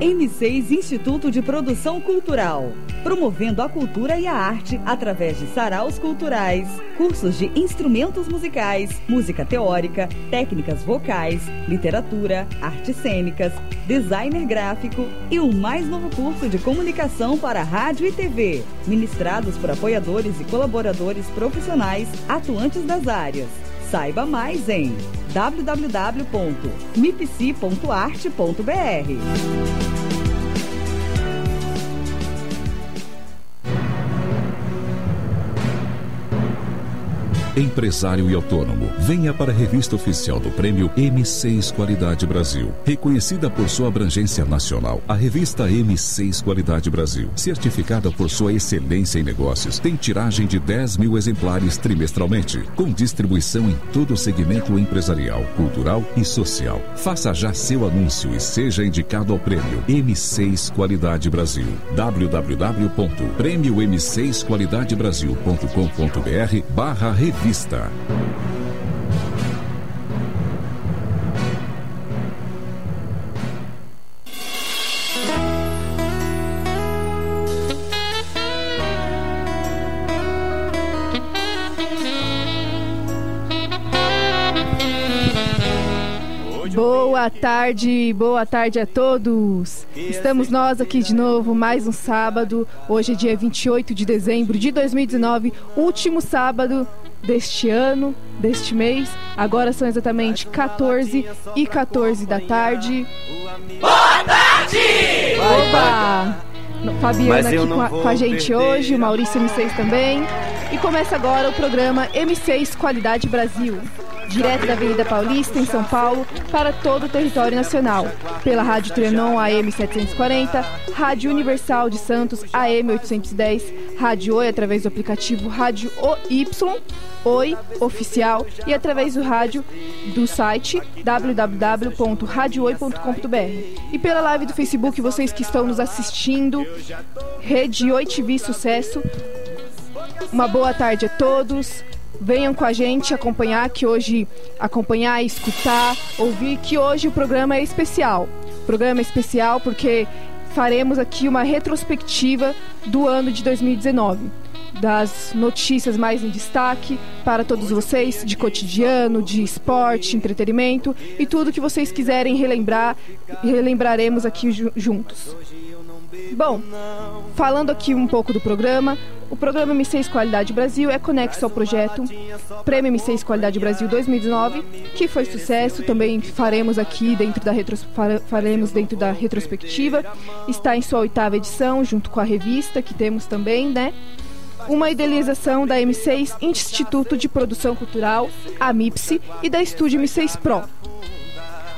M6 Instituto de Produção Cultural, promovendo a cultura e a arte através de saraus culturais, cursos de instrumentos musicais, música teórica, técnicas vocais, literatura, artes cênicas, designer gráfico e o mais novo curso de comunicação para rádio e TV, ministrados por apoiadores e colaboradores profissionais atuantes das áreas. Saiba mais em www.mipc.arte.br. empresário e autônomo, venha para a revista oficial do Prêmio M6 Qualidade Brasil. Reconhecida por sua abrangência nacional, a revista M6 Qualidade Brasil, certificada por sua excelência em negócios, tem tiragem de 10 mil exemplares trimestralmente, com distribuição em todo o segmento empresarial, cultural e social. Faça já seu anúncio e seja indicado ao Prêmio M6 Qualidade Brasil. www.prêmio-m6qualidadebrasil.com.br barra revista Boa tarde, boa tarde a todos. Estamos nós aqui de novo, mais um sábado. Hoje é dia 28 de dezembro de 2019, último sábado deste ano, deste mês. Agora são exatamente 14 e 14 da tarde. Boa tarde! Opa! Fabiana aqui com a, com a, gente hoje, o Maurício M6 também. E começa agora o programa M6 Qualidade Brasil direto da Avenida Paulista, em São Paulo, para todo o território nacional, pela Rádio Trianon AM 740, Rádio Universal de Santos AM 810, Rádio Oi através do aplicativo Rádio OY, Oi Oficial e através do rádio do site www.radiooi.com.br. E pela live do Facebook, vocês que estão nos assistindo, Rede Oi TV Sucesso. Uma boa tarde a todos. Venham com a gente acompanhar que hoje acompanhar, escutar, ouvir que hoje o programa é especial. O programa é especial porque faremos aqui uma retrospectiva do ano de 2019 das notícias mais em destaque para todos vocês, de cotidiano, de esporte, entretenimento e tudo que vocês quiserem relembrar, relembraremos aqui juntos. Bom, falando aqui um pouco do programa, o programa M6 Qualidade Brasil é conexo ao projeto Prêmio M6 Qualidade Brasil 2019, que foi sucesso, também faremos aqui dentro da retros, faremos dentro da retrospectiva. Está em sua oitava edição, junto com a revista que temos também, né? Uma idealização da M6 Instituto de Produção Cultural, a MIPSE, e da Estúdio M6 Pro.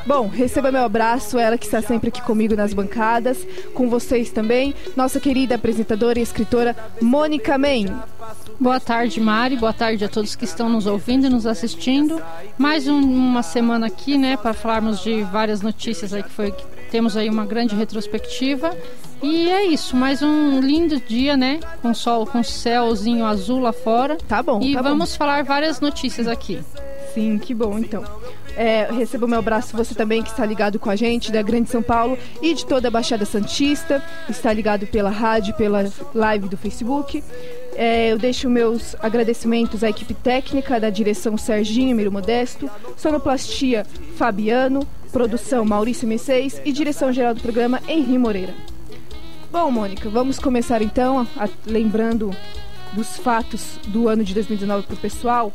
Bom, receba meu abraço, ela que está sempre aqui comigo nas bancadas, com vocês também, nossa querida apresentadora e escritora Mônica Men. Boa tarde, Mari. Boa tarde a todos que estão nos ouvindo e nos assistindo. Mais um, uma semana aqui, né, para falarmos de várias notícias aí que foi que temos aí uma grande retrospectiva. E é isso, mais um lindo dia, né? Com sol, com céuzinho azul lá fora. Tá bom. E tá vamos bom. falar várias notícias aqui. Sim, que bom então. É, receba o meu abraço, você também que está ligado com a gente da Grande São Paulo e de toda a Baixada Santista, está ligado pela rádio, pela live do Facebook. É, eu deixo meus agradecimentos à equipe técnica da direção Serginho Miro Modesto, sonoplastia Fabiano, produção Maurício Messeis e direção geral do programa Henri Moreira. Bom, Mônica, vamos começar então a, a, lembrando dos fatos do ano de 2019 para o pessoal.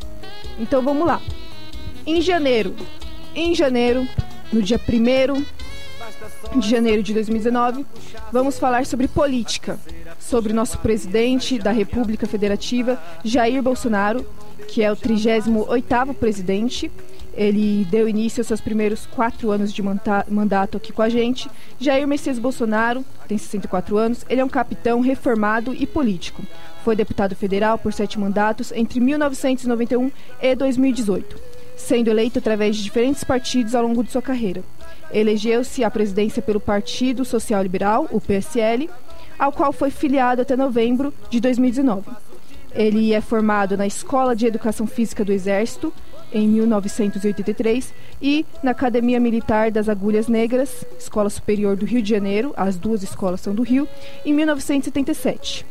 Então vamos lá. Em janeiro, em janeiro, no dia 1 de janeiro de 2019, vamos falar sobre política, sobre nosso presidente da República Federativa, Jair Bolsonaro, que é o 38º presidente. Ele deu início aos seus primeiros quatro anos de mandato aqui com a gente. Jair Messias Bolsonaro tem 64 anos. Ele é um capitão reformado e político. Foi deputado federal por sete mandatos entre 1991 e 2018 sendo eleito através de diferentes partidos ao longo de sua carreira. Elegeu-se à presidência pelo Partido Social Liberal, o PSL, ao qual foi filiado até novembro de 2019. Ele é formado na Escola de Educação Física do Exército, em 1983, e na Academia Militar das Agulhas Negras, Escola Superior do Rio de Janeiro, as duas escolas são do Rio, em 1977.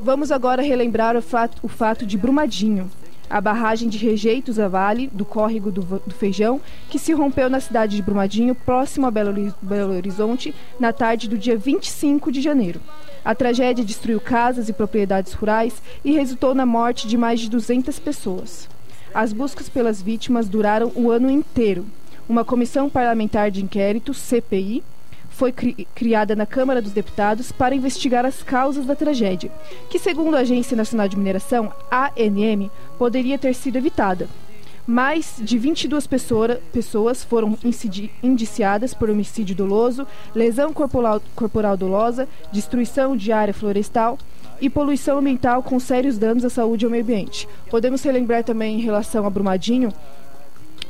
Vamos agora relembrar o fato, o fato de Brumadinho, a barragem de rejeitos a Vale, do córrego do, do, Feijão, que se rompeu na cidade de Brumadinho, próximo a Belo, Belo Horizonte, na tarde do dia 25 de janeiro. A tragédia destruiu casas e propriedades rurais e resultou na morte de mais de 200 pessoas. As buscas pelas vítimas duraram o ano inteiro. Uma comissão parlamentar de inquérito, CPI, foi cri criada na Câmara dos Deputados para investigar as causas da tragédia, que, segundo a Agência Nacional de Mineração, ANM, poderia ter sido evitada. Mais de 22 pessoa, pessoas foram indiciadas por homicídio doloso, lesão corporal, corporal dolosa, destruição de área florestal e poluição ambiental com sérios danos à saúde e ao meio ambiente. Podemos relembrar também em relação a Brumadinho,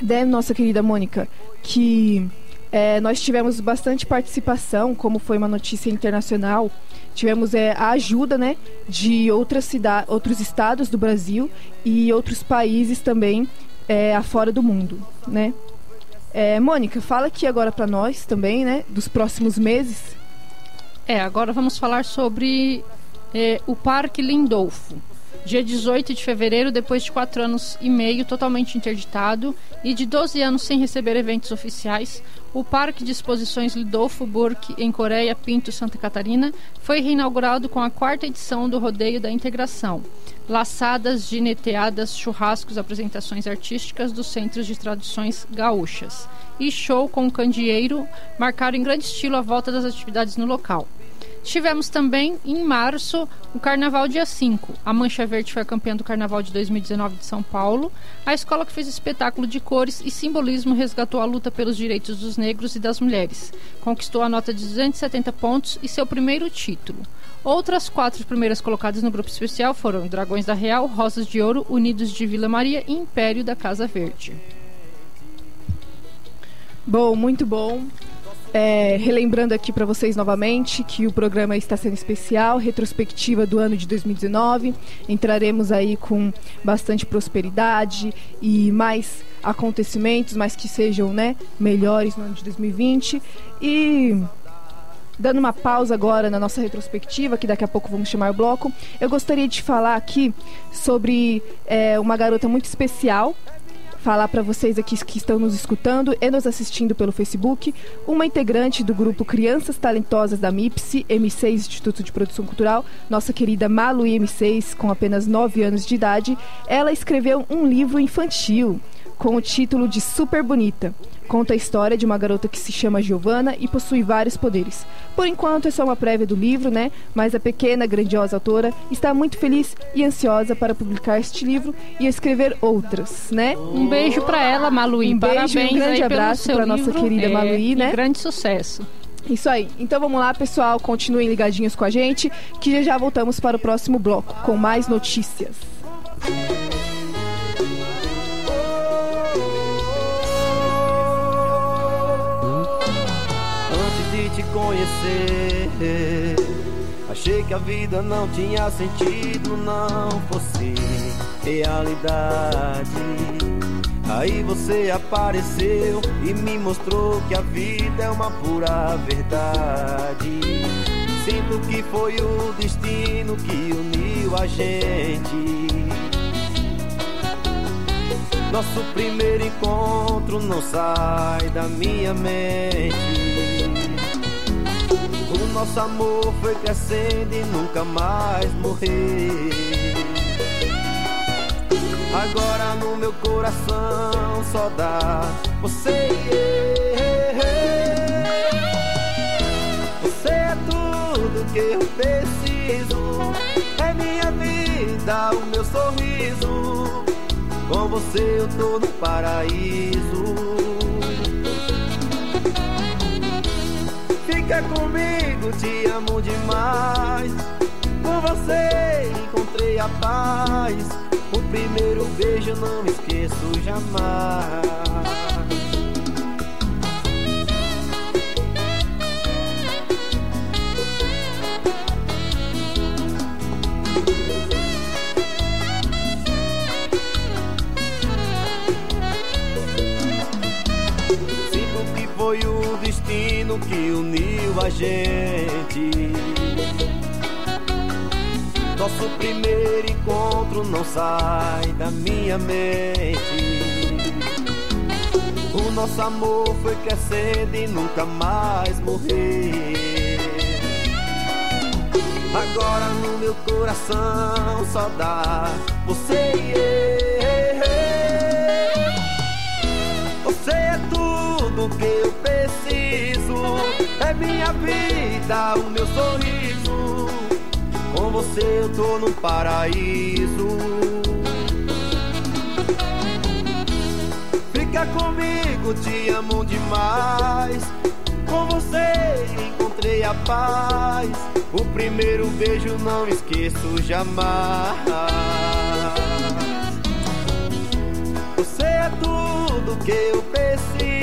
né, nossa querida Mônica, que é, nós tivemos bastante participação, como foi uma notícia internacional. Tivemos é, a ajuda né, de outras cidades, outros estados do Brasil e outros países também é, afora do mundo. Né? É, Mônica, fala aqui agora para nós também, né, dos próximos meses. É, agora vamos falar sobre é, o Parque Lindolfo. Dia 18 de fevereiro, depois de quatro anos e meio totalmente interditado e de 12 anos sem receber eventos oficiais, o Parque de Exposições Lidolfo Burke, em Coreia Pinto, Santa Catarina, foi reinaugurado com a quarta edição do Rodeio da Integração. Laçadas, gineteadas, churrascos, apresentações artísticas dos centros de tradições gaúchas. E show com candeeiro marcaram em grande estilo a volta das atividades no local. Tivemos também, em março, o Carnaval dia 5. A Mancha Verde foi a campeã do Carnaval de 2019 de São Paulo. A escola que fez espetáculo de cores e simbolismo resgatou a luta pelos direitos dos negros e das mulheres. Conquistou a nota de 270 pontos e seu primeiro título. Outras quatro primeiras colocadas no grupo especial foram Dragões da Real, Rosas de Ouro, Unidos de Vila Maria e Império da Casa Verde. Bom, muito bom. É, relembrando aqui para vocês novamente que o programa está sendo especial, retrospectiva do ano de 2019. Entraremos aí com bastante prosperidade e mais acontecimentos, mas que sejam né, melhores no ano de 2020. E dando uma pausa agora na nossa retrospectiva, que daqui a pouco vamos chamar o bloco, eu gostaria de falar aqui sobre é, uma garota muito especial falar para vocês aqui que estão nos escutando e nos assistindo pelo Facebook, uma integrante do grupo Crianças Talentosas da MIPSE, M6 Instituto de Produção Cultural, nossa querida Malu M6, com apenas 9 anos de idade, ela escreveu um livro infantil com o título de Super Bonita. Conta a história de uma garota que se chama Giovanna e possui vários poderes. Por enquanto é só uma prévia do livro, né? Mas a pequena, grandiosa autora está muito feliz e ansiosa para publicar este livro e escrever outras, né? Um beijo para ela, Maluí. Um beijo, Parabéns um grande abraço para nossa querida é, Maluí, né? grande sucesso. Isso aí. Então vamos lá, pessoal. Continuem ligadinhos com a gente, que já já voltamos para o próximo bloco com mais notícias. Conhecer. Achei que a vida não tinha sentido, não fosse realidade. Aí você apareceu e me mostrou que a vida é uma pura verdade. Sinto que foi o destino que uniu a gente. Nosso primeiro encontro não sai da minha mente. O nosso amor foi crescendo e nunca mais morrer. Agora no meu coração só dá você e Você é tudo que eu preciso. É minha vida, o meu sorriso. Com você eu tô no paraíso. fica comigo, te amo demais. Com você encontrei a paz. O primeiro beijo não esqueço jamais. Sinto que foi o destino que uniu a gente. Nosso primeiro encontro não sai da minha mente. O nosso amor foi crescendo e nunca mais morrer. Agora no meu coração só dá você e eu. Você é tudo que eu. Minha vida, o meu sorriso. Com você eu tô no paraíso. Fica comigo, te amo demais. Com você encontrei a paz. O primeiro beijo não esqueço jamais. Você é tudo que eu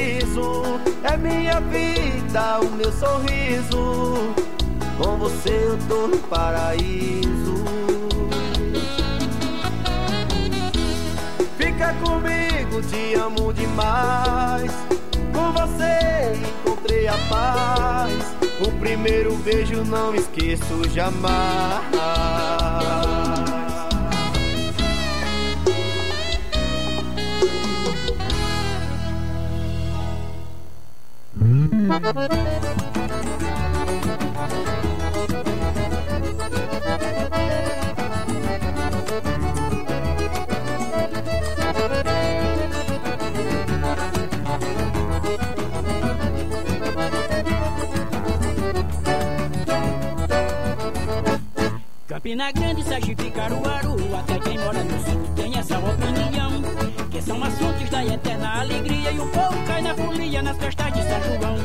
preciso. É minha vida, o meu sorriso. Com você eu tô no paraíso. Fica comigo, te amo demais. Com você encontrei a paz. O primeiro beijo não esqueço jamais. Campina Grande, Sergipe, Caruaru, até quem mora no sul tem essa opinião. São assuntos da eterna alegria e o povo cai na folia nas festas de São João.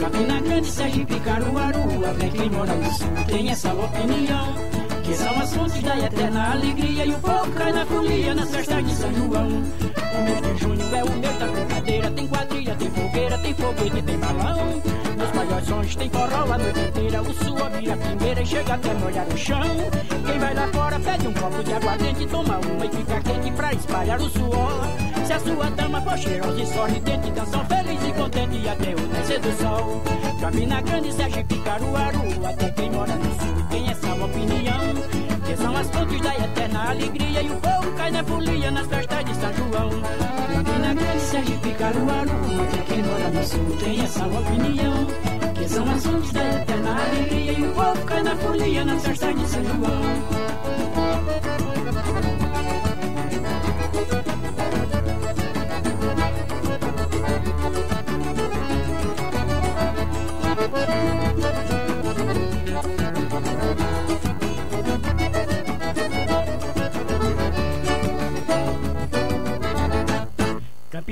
Campina Grande, Sergipe, Caruaru, até quem mora no sul tem essa opinião. Que são assuntos da eterna alegria e o povo cai na folia nas festas de São João. O mês de junho é o mês da brincadeira, tem quadrilha, tem fogueira, tem foguete, tem balão. Nos sons tem forró a noite inteira, o sua vira primeira e chega até molhar o chão. Quem vai lá fora pede um copo de aguardente, toma uma e fica quente pra espalhar o suor. Se a sua dama for cheirosa e sorridente, dançam feliz e contente até o nascer do sol. Campina Grande, Sergipe, Caruaru, até quem mora no sul tem essa opinião. São as fontes da eterna alegria e o povo cai na folia nas festas de São João. Campina Grande, Sergipe, Caruaru, quem mora no sul tem essa opinião. Que são as fontes da eterna alegria e o povo cai na folia nas festas de São João.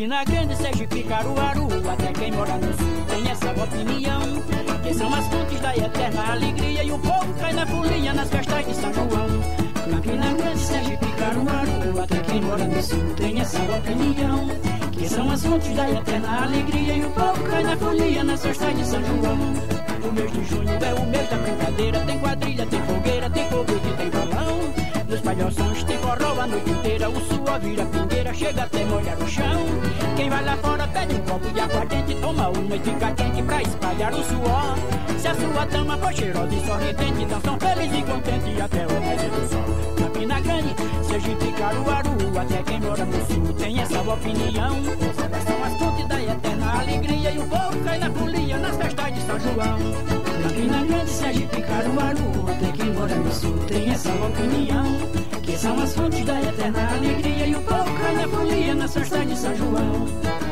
Campina Grande, Sergipe, Caruaru, até quem mora no sul tem essa opinião. Que são as fontes da eterna alegria e o povo cai na folia nas festas de São João. Campina Grande, Sergipe, Caruaru, até quem mora no sul tem essa opinião. Que são as fontes da eterna alegria e o povo cai na folia nas festas de São João. O mês de junho é o mês da brincadeira, tem quadrilha, tem fogueira, tem foguete, tem balão. Palhaços tem forró a noite inteira, o suor vira pingueira, chega até molhar o chão. Quem vai lá fora pede um copo de aguardente, toma uma e fica quente pra espalhar o suor. Se a sua dama for cheirosa e sorridente, dançam feliz e contente até o nascer do sol. Campina Grande, Sergipe, Caruaru, até quem mora no sul tem essa opinião. Elas são as fontes da eterna alegria e o povo cai na folia nas festas de São João. Campina Grande, Sergipe, Caruaru, até quem mora no sul tem essa opinião. Que são as fontes da eterna alegria e o povo cai na folia nas festas de São João.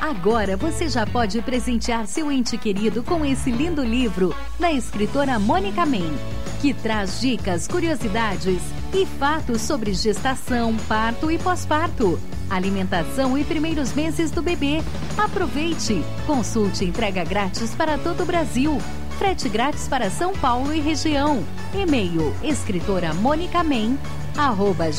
Agora você já pode presentear seu ente querido com esse lindo livro da escritora Mônica Men, que traz dicas, curiosidades e fatos sobre gestação, parto e pós-parto, alimentação e primeiros meses do bebê. Aproveite! Consulte entrega grátis para todo o Brasil. Frete grátis para São Paulo e região. E-mail escritora Mônica Men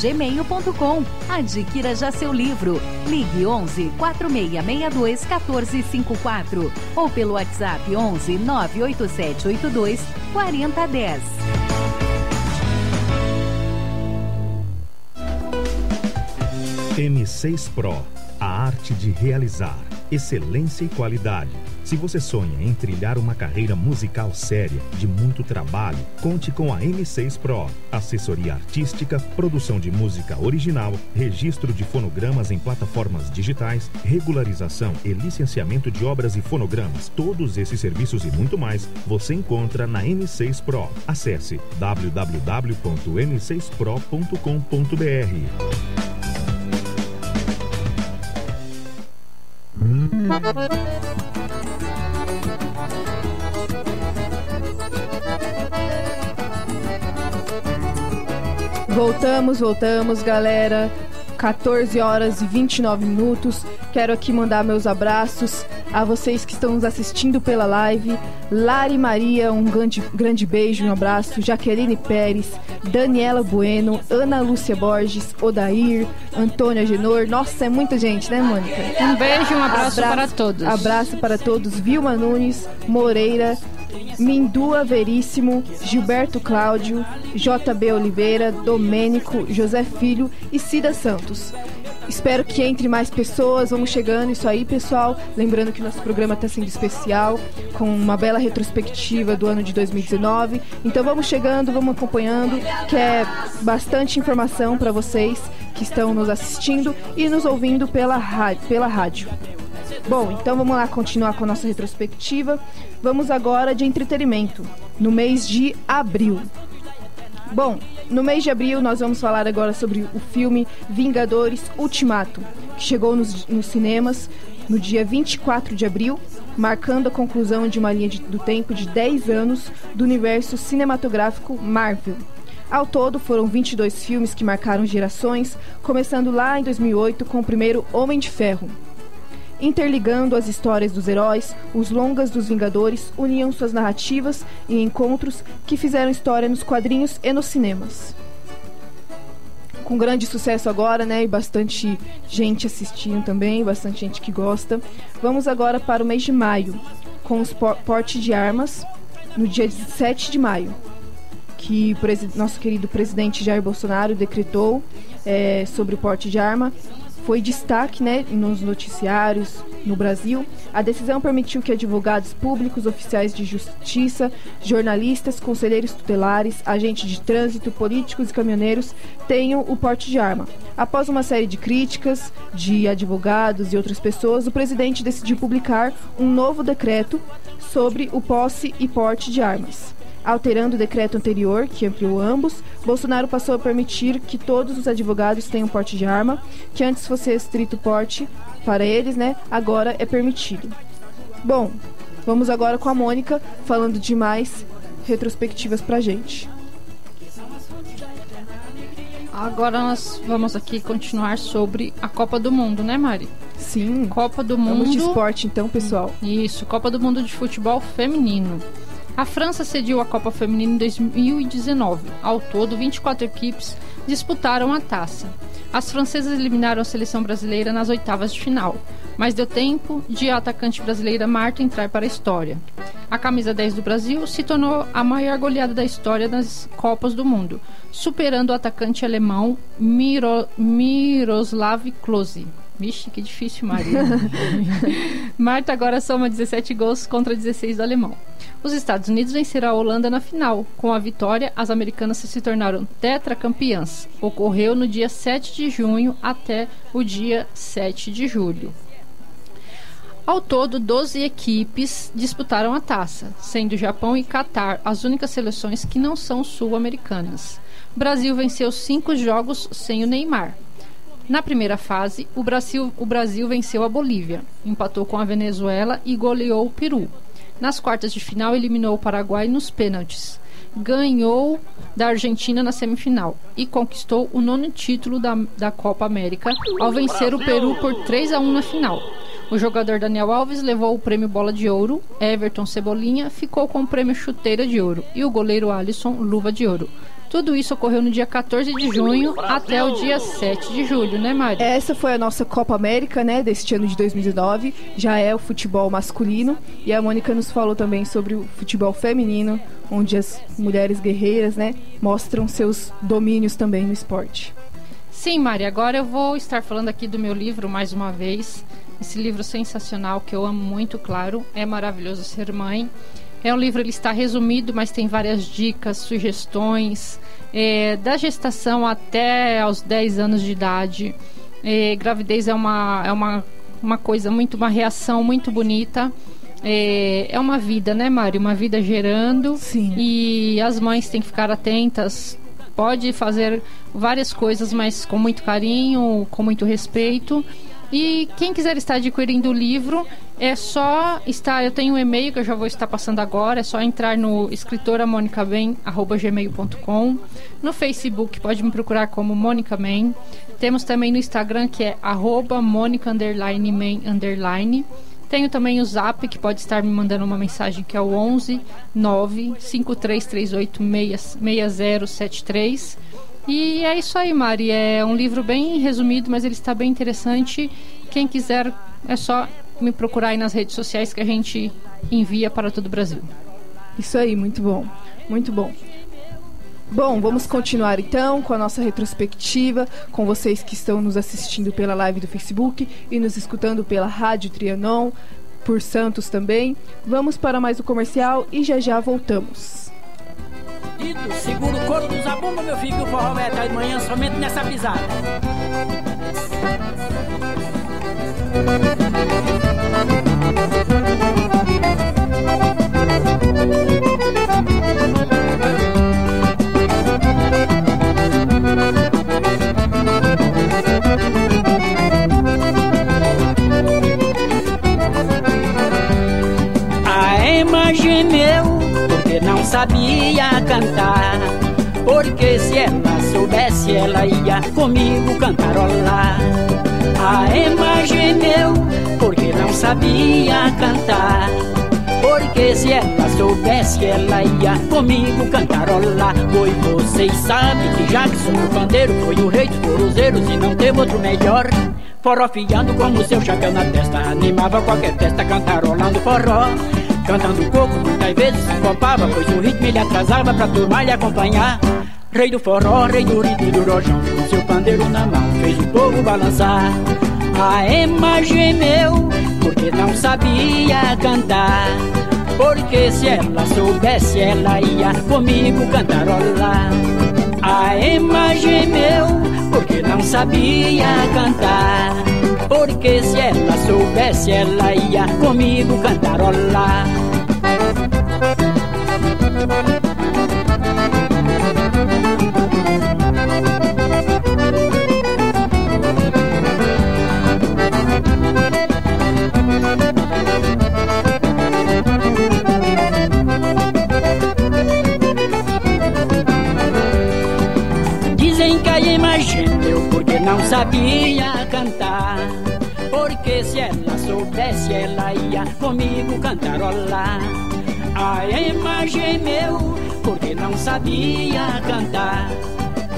gmail.com. Adquira já seu livro. Ligue 11 4662 1454 ou pelo WhatsApp 11 98782 4010. M6 Pro, a arte de realizar excelência e qualidade se você sonha em trilhar uma carreira musical séria, de muito trabalho, conte com a M6 Pro. Assessoria artística, produção de música original, registro de fonogramas em plataformas digitais, regularização e licenciamento de obras e fonogramas. Todos esses serviços e muito mais você encontra na M6 Pro. Acesse www.m6pro.com.br. Voltamos, voltamos, galera. 14 horas e 29 minutos. Quero aqui mandar meus abraços a vocês que estão nos assistindo pela live. Lari Maria, um grande, grande beijo, um abraço. Jaqueline Pérez, Daniela Bueno, Ana Lúcia Borges, Odair, Antônia Genor. Nossa, é muita gente, né, Mônica? Um beijo, um abraço, abraço para todos. Abraço para todos. Vilma Nunes, Moreira, Mindua Veríssimo, Gilberto Cláudio, JB Oliveira, Domênico, José Filho e Cida Santos. Espero que entre mais pessoas, vamos chegando, isso aí, pessoal. Lembrando que nosso programa está sendo especial, com uma bela retrospectiva do ano de 2019. Então vamos chegando, vamos acompanhando, que é bastante informação para vocês que estão nos assistindo e nos ouvindo pela. Pela rádio. Bom, então vamos lá continuar com a nossa retrospectiva. Vamos agora de entretenimento, no mês de abril. Bom, no mês de abril nós vamos falar agora sobre o filme Vingadores Ultimato, que chegou nos, nos cinemas no dia 24 de abril, marcando a conclusão de uma linha de, do tempo de 10 anos do universo cinematográfico Marvel. Ao todo, foram 22 filmes que marcaram gerações, começando lá em 2008 com o primeiro Homem de Ferro, Interligando as histórias dos heróis, os longas dos Vingadores uniam suas narrativas e encontros que fizeram história nos quadrinhos e nos cinemas. Com grande sucesso agora, né? E bastante gente assistindo também, bastante gente que gosta. Vamos agora para o mês de maio, com os porte de armas, no dia 17 de maio, que nosso querido presidente Jair Bolsonaro decretou é, sobre o porte de arma foi destaque né, nos noticiários no Brasil. A decisão permitiu que advogados públicos, oficiais de justiça, jornalistas, conselheiros tutelares, agentes de trânsito, políticos e caminhoneiros tenham o porte de arma. Após uma série de críticas de advogados e outras pessoas, o presidente decidiu publicar um novo decreto sobre o posse e porte de armas. Alterando o decreto anterior, que ampliou ambos, Bolsonaro passou a permitir que todos os advogados tenham porte de arma, que antes fosse restrito porte para eles, né? Agora é permitido. Bom, vamos agora com a Mônica falando de mais retrospectivas pra gente. Agora nós vamos aqui continuar sobre a Copa do Mundo, né, Mari? Sim. Copa do Mundo. Vamos de esporte então, pessoal. Isso, Copa do Mundo de Futebol Feminino. A França cediu a Copa Feminina em 2019. Ao todo, 24 equipes disputaram a taça. As francesas eliminaram a seleção brasileira nas oitavas de final, mas deu tempo de a atacante brasileira Marta entrar para a história. A camisa 10 do Brasil se tornou a maior goleada da história das Copas do Mundo, superando o atacante alemão Miro, Miroslav Klose. Vixe, que difícil, Maria. Marta agora soma 17 gols contra 16 do alemão. Os Estados Unidos venceram a Holanda na final. Com a vitória, as americanas se tornaram tetracampeãs. Ocorreu no dia 7 de junho até o dia 7 de julho. Ao todo, 12 equipes disputaram a taça, sendo Japão e Catar as únicas seleções que não são sul-americanas. Brasil venceu cinco jogos sem o Neymar. Na primeira fase, o Brasil, o Brasil venceu a Bolívia, empatou com a Venezuela e goleou o Peru. Nas quartas de final, eliminou o Paraguai nos pênaltis. Ganhou da Argentina na semifinal e conquistou o nono título da, da Copa América ao vencer o Peru por 3 a 1 na final. O jogador Daniel Alves levou o prêmio Bola de Ouro, Everton Cebolinha ficou com o prêmio Chuteira de Ouro e o goleiro Alisson Luva de Ouro. Tudo isso ocorreu no dia 14 de junho até o dia 7 de julho, né, Mari? Essa foi a nossa Copa América, né, deste ano de 2019. Já é o futebol masculino. E a Mônica nos falou também sobre o futebol feminino, onde as mulheres guerreiras, né, mostram seus domínios também no esporte. Sim, Mari, agora eu vou estar falando aqui do meu livro mais uma vez. Esse livro sensacional que eu amo muito, claro, é maravilhoso ser mãe. É um livro, ele está resumido, mas tem várias dicas, sugestões, é, da gestação até aos 10 anos de idade. É, gravidez é uma, é uma, uma coisa muito, uma reação muito bonita. É, é uma vida, né, Mari? Uma vida gerando. Sim. E as mães têm que ficar atentas. Pode fazer várias coisas, mas com muito carinho, com muito respeito. E quem quiser estar adquirindo o livro, é só estar. Eu tenho um e-mail que eu já vou estar passando agora. É só entrar no escritoramonicabem.gmail.com. No Facebook pode me procurar como Mônica Man. Temos também no Instagram que é arroba Mônica underline underline. Tenho também o Zap que pode estar me mandando uma mensagem que é o 11 9 5338 6073. E é isso aí, Mari. É um livro bem resumido, mas ele está bem interessante. Quem quiser, é só me procurar aí nas redes sociais que a gente envia para todo o Brasil. Isso aí, muito bom. Muito bom. Bom, vamos continuar então com a nossa retrospectiva, com vocês que estão nos assistindo pela live do Facebook e nos escutando pela Rádio Trianon, por Santos também. Vamos para mais o um comercial e já já voltamos. Segura o couro dos abumba, meu filho, que o forró vai até amanhã somente nessa pisada. Sabia cantar. Porque se ela soubesse, ela ia comigo cantarolar. A Emma gemeu, porque não sabia cantar. Porque se ela soubesse, ela ia comigo cantarolar. Pois vocês sabem que Jackson, o pandeiro, foi o rei dos coruzeiros e não teve outro melhor. Forofiando como seu chapéu na testa, animava qualquer festa cantarolando forró. Cantando coco, muitas vezes se copava, pois o ritmo ele atrasava pra turma lhe acompanhar. Rei do forró, rei do ritmo e do rojão, com seu pandeiro na mão, fez o povo balançar. A Emma gemeu, porque não sabia cantar. Porque se ela soubesse, ela ia comigo cantarolar. A Emma gemeu, porque não sabia cantar. Porque se ela soubesse, ela ia comigo cantarolar. Sabia cantar.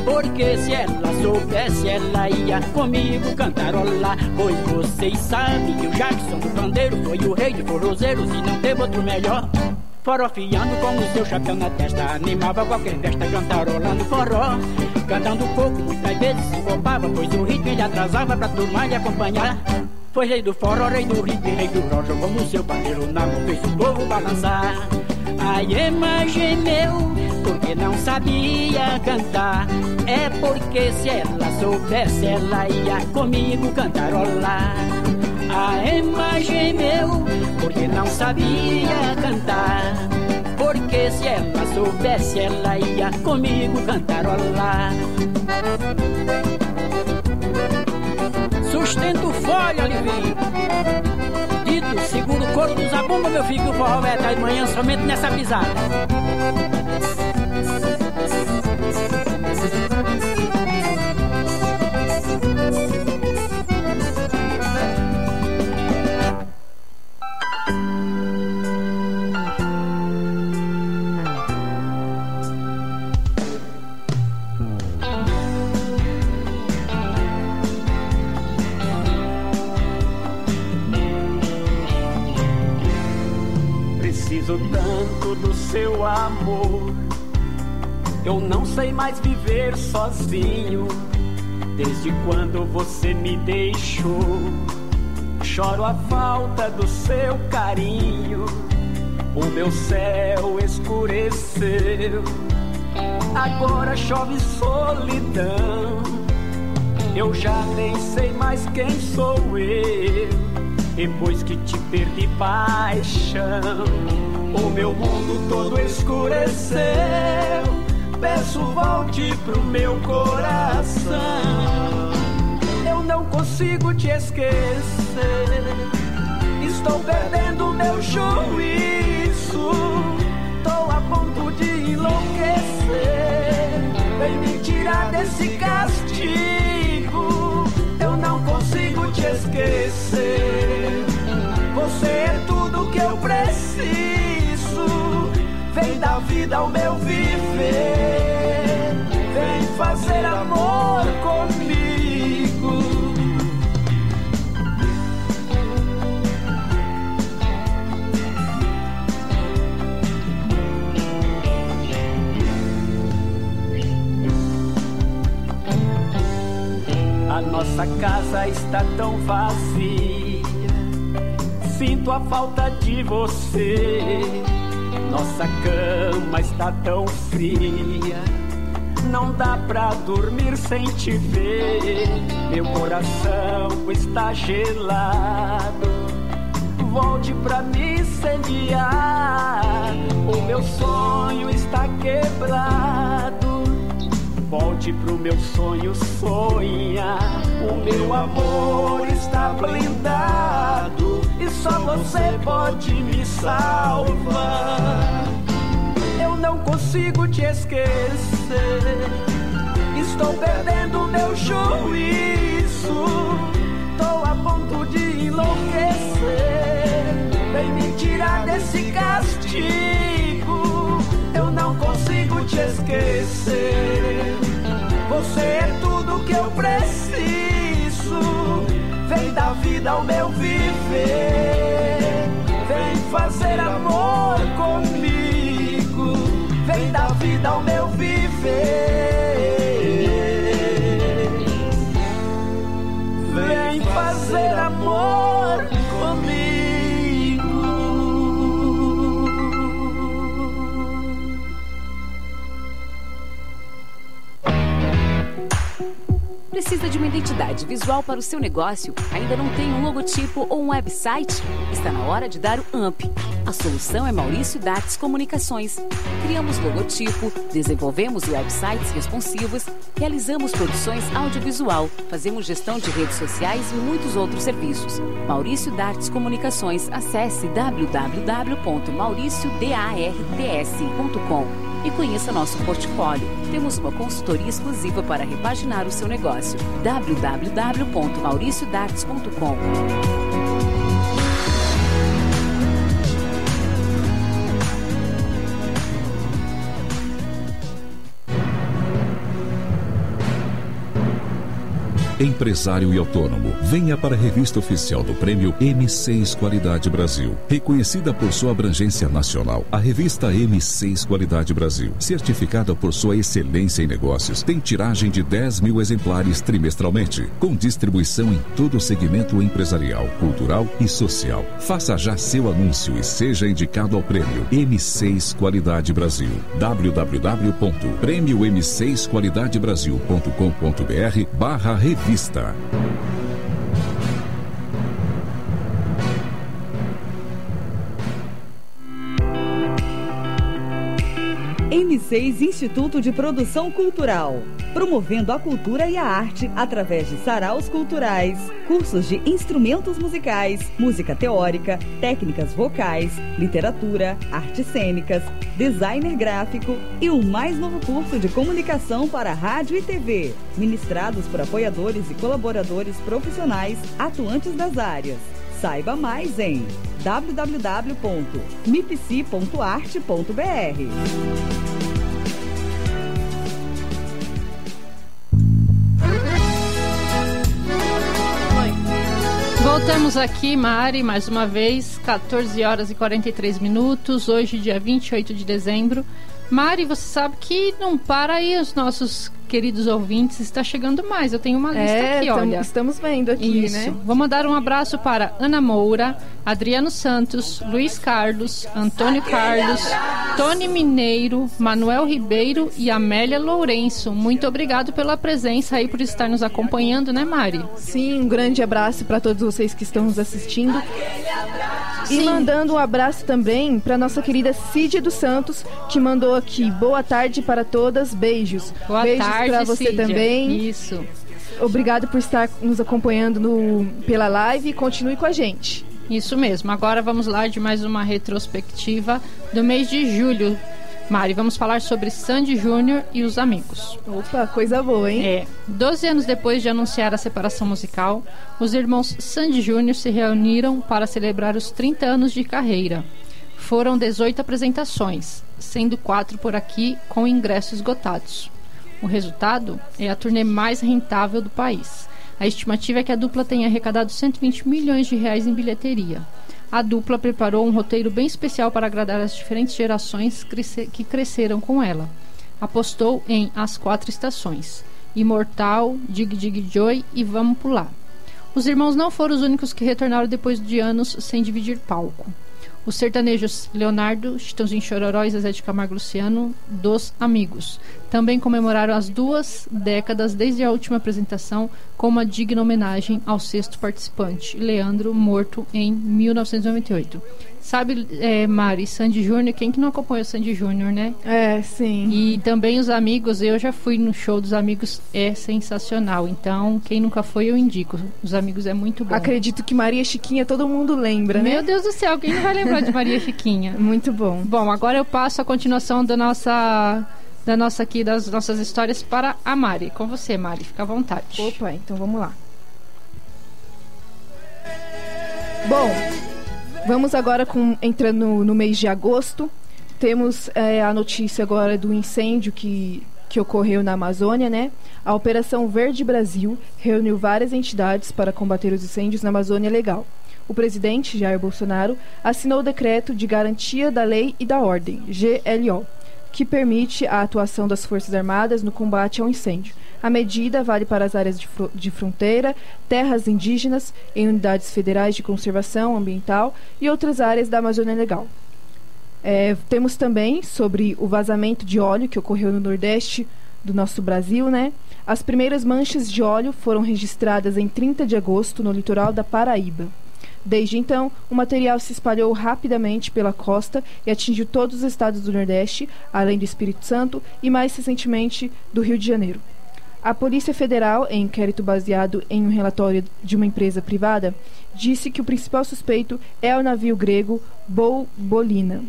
Porque se ela soubesse, ela ia comigo cantarolar. Pois vocês sabem que o Jackson do pandeiro foi o rei de forrozeiros e não teve outro melhor. Forofiando com o seu chapéu na testa, animava qualquer festa cantarolando forró. Cantando pouco, muitas vezes se copava, pois o ritmo ele atrasava pra turma lhe acompanhar. Foi rei do forró, rei do ritmo rei do rojo, como o seu pandeiro na mão fez o povo balançar. A Emma gemeu, porque não sabia cantar. É porque se ela soubesse, ela ia comigo cantarolar. A Emma gemeu, porque não sabia cantar. Porque se ela soubesse, ela ia comigo cantarolar. olha, Olivinho. Dito, segura o couro do zabumba, meu filho, que o forró vai até amanhã somente nessa pisada. Eu não sei mais viver sozinho. Desde quando você me deixou, choro a falta do seu carinho. O meu céu escureceu. Agora chove solidão. Eu já nem sei mais quem sou eu. Depois que te perdi paixão, o meu mundo todo escureceu peço volte pro meu coração. Eu não consigo te esquecer. Estou perdendo meu juízo. Tô a ponto de enlouquecer. Vem me tirar desse castigo. Eu não consigo te esquecer. Você é tudo que eu preciso. Vem dar vida ao meu viver fazer amor comigo. A nossa casa está tão vazia. Sinto a falta de você. Nossa cama está tão fria não dá pra dormir sem te ver. Meu coração está gelado. Volte pra me incendiar. O meu sonho está quebrado. Volte pro meu sonho sonhar. O meu amor está blindado. Só você pode me salvar não consigo te esquecer. Estou perdendo meu juízo. Tô a ponto de enlouquecer. Vem me tirar desse castigo. Eu não consigo te esquecer. Você é tudo que eu preciso. Vida ao meu viver. Vem fazer amor comigo vem dar vida ao meu viver. Precisa de uma identidade visual para o seu negócio? Ainda não tem um logotipo ou um website? Está na hora de dar o AMP. A solução é Maurício Dates Comunicações. Criamos logotipo, desenvolvemos websites responsivos, realizamos produções audiovisual, fazemos gestão de redes sociais e muitos outros serviços. Maurício Dartes Comunicações. Acesse www.mauriciodarts.com e conheça nosso portfólio. Temos uma consultoria exclusiva para repaginar o seu negócio. www.mauriciodartes.com empresário e autônomo, venha para a revista oficial do Prêmio M6 Qualidade Brasil. Reconhecida por sua abrangência nacional, a revista M6 Qualidade Brasil, certificada por sua excelência em negócios, tem tiragem de 10 mil exemplares trimestralmente, com distribuição em todo o segmento empresarial, cultural e social. Faça já seu anúncio e seja indicado ao Prêmio M6 Qualidade Brasil. www.prêmio-m6qualidadebrasil.com.br barra revista Vista. M6 Instituto de Produção Cultural, promovendo a cultura e a arte através de saraus culturais, cursos de instrumentos musicais, música teórica, técnicas vocais, literatura, artes cênicas, designer gráfico e o mais novo curso de comunicação para rádio e TV, ministrados por apoiadores e colaboradores profissionais atuantes das áreas. Saiba mais em www.mipc.arte.br. Voltamos aqui, Mari, mais uma vez, 14 horas e 43 minutos, hoje, dia 28 de dezembro. Mari, você sabe que não para aí os nossos queridos ouvintes, está chegando mais. Eu tenho uma lista é, aqui, olha. Estamos vendo aqui, Isso. né? Vou mandar um abraço para Ana Moura, Adriano Santos, Luiz Carlos, Antônio Carlos, Tony Mineiro, Manuel Ribeiro e Amélia Lourenço. Muito obrigado pela presença aí, por estar nos acompanhando, né, Mari? Sim, um grande abraço para todos vocês que estão nos assistindo. E mandando um abraço também para nossa querida Cid dos Santos, que mandou aqui boa tarde para todas, beijos. Boa beijos tarde para você Cídia. também. Isso. Obrigado por estar nos acompanhando no, pela live e continue com a gente. Isso mesmo. Agora vamos lá de mais uma retrospectiva do mês de julho. Mari, vamos falar sobre Sandy Júnior e os amigos. Opa, coisa boa, hein? É. Doze anos depois de anunciar a separação musical, os irmãos Sandy Júnior se reuniram para celebrar os 30 anos de carreira. Foram 18 apresentações, sendo quatro por aqui com ingressos esgotados. O resultado é a turnê mais rentável do país. A estimativa é que a dupla tenha arrecadado 120 milhões de reais em bilheteria. A dupla preparou um roteiro bem especial para agradar as diferentes gerações que cresceram com ela. Apostou em As Quatro Estações, Imortal, Dig Dig Joy e Vamos Pular. Os irmãos não foram os únicos que retornaram depois de anos sem dividir palco. Os sertanejos Leonardo, Chitãozinho Chororó e Zezé de Camargo Luciano, dos Amigos. Também comemoraram as duas décadas desde a última apresentação com uma digna homenagem ao sexto participante, Leandro, morto em 1998. Sabe, é, Mari, Sandy Júnior, quem que não acompanha o Sandy Júnior, né? É, sim. E também os amigos, eu já fui no show dos amigos, é sensacional. Então, quem nunca foi, eu indico. Os amigos é muito bom. Acredito que Maria Chiquinha todo mundo lembra, né? Meu Deus do céu, quem não vai lembrar de Maria Chiquinha? muito bom. Bom, agora eu passo a continuação da nossa da nossa aqui das nossas histórias para a Mari. Com você, Mari, fica à vontade. Opa, então vamos lá. Bom, vamos agora com entrando no, no mês de agosto. Temos é, a notícia agora do incêndio que que ocorreu na Amazônia, né? A Operação Verde Brasil reuniu várias entidades para combater os incêndios na Amazônia Legal. O presidente Jair Bolsonaro assinou o decreto de garantia da lei e da ordem, GLO, que permite a atuação das Forças Armadas no combate ao incêndio. A medida vale para as áreas de, de, fronteira, terras indígenas, em unidades federais de conservação ambiental e outras áreas da Amazônia Legal. É, temos também sobre o vazamento de óleo que ocorreu no Nordeste do nosso Brasil, né? As primeiras manchas de óleo foram registradas em 30 de agosto no litoral da Paraíba. Desde então, o material se espalhou rapidamente pela costa e atingiu todos os estados do Nordeste, além do Espírito Santo e mais recentemente do Rio de Janeiro. A Polícia Federal, em inquérito baseado em um relatório de uma empresa privada, disse que o principal suspeito é o navio grego Bolina.